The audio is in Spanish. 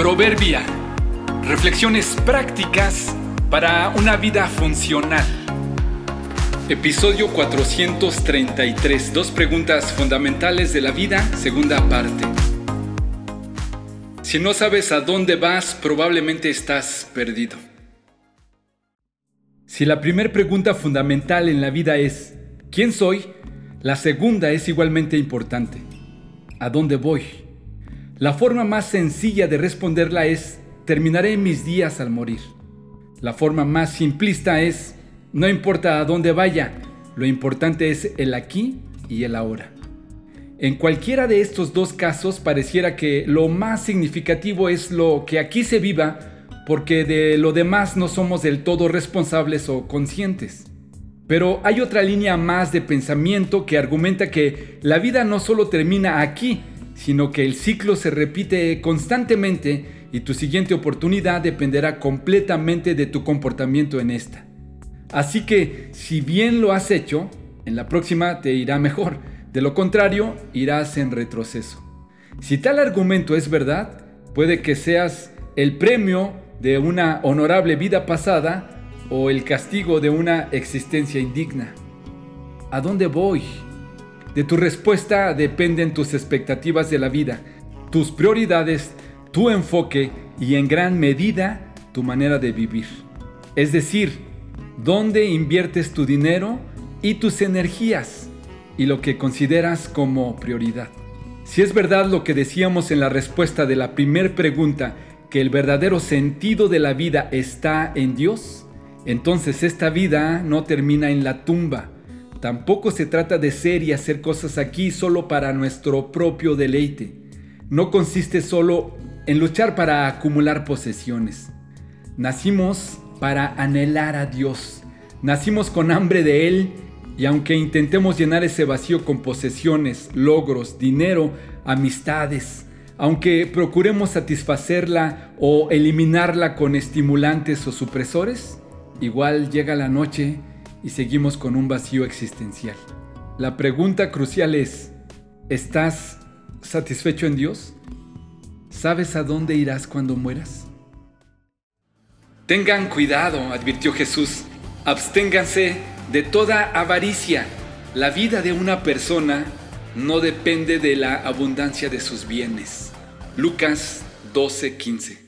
Proverbia. Reflexiones prácticas para una vida funcional. Episodio 433. Dos preguntas fundamentales de la vida, segunda parte. Si no sabes a dónde vas, probablemente estás perdido. Si la primera pregunta fundamental en la vida es ¿quién soy? La segunda es igualmente importante. ¿A dónde voy? La forma más sencilla de responderla es, terminaré mis días al morir. La forma más simplista es, no importa a dónde vaya, lo importante es el aquí y el ahora. En cualquiera de estos dos casos pareciera que lo más significativo es lo que aquí se viva, porque de lo demás no somos del todo responsables o conscientes. Pero hay otra línea más de pensamiento que argumenta que la vida no solo termina aquí, sino que el ciclo se repite constantemente y tu siguiente oportunidad dependerá completamente de tu comportamiento en esta. Así que si bien lo has hecho, en la próxima te irá mejor, de lo contrario irás en retroceso. Si tal argumento es verdad, puede que seas el premio de una honorable vida pasada o el castigo de una existencia indigna. ¿A dónde voy? De tu respuesta dependen tus expectativas de la vida, tus prioridades, tu enfoque y en gran medida tu manera de vivir. Es decir, dónde inviertes tu dinero y tus energías y lo que consideras como prioridad. Si es verdad lo que decíamos en la respuesta de la primera pregunta, que el verdadero sentido de la vida está en Dios, entonces esta vida no termina en la tumba, Tampoco se trata de ser y hacer cosas aquí solo para nuestro propio deleite. No consiste solo en luchar para acumular posesiones. Nacimos para anhelar a Dios. Nacimos con hambre de Él y aunque intentemos llenar ese vacío con posesiones, logros, dinero, amistades, aunque procuremos satisfacerla o eliminarla con estimulantes o supresores, igual llega la noche y seguimos con un vacío existencial. La pregunta crucial es, ¿estás satisfecho en Dios? ¿Sabes a dónde irás cuando mueras? Tengan cuidado, advirtió Jesús, absténganse de toda avaricia. La vida de una persona no depende de la abundancia de sus bienes. Lucas 12:15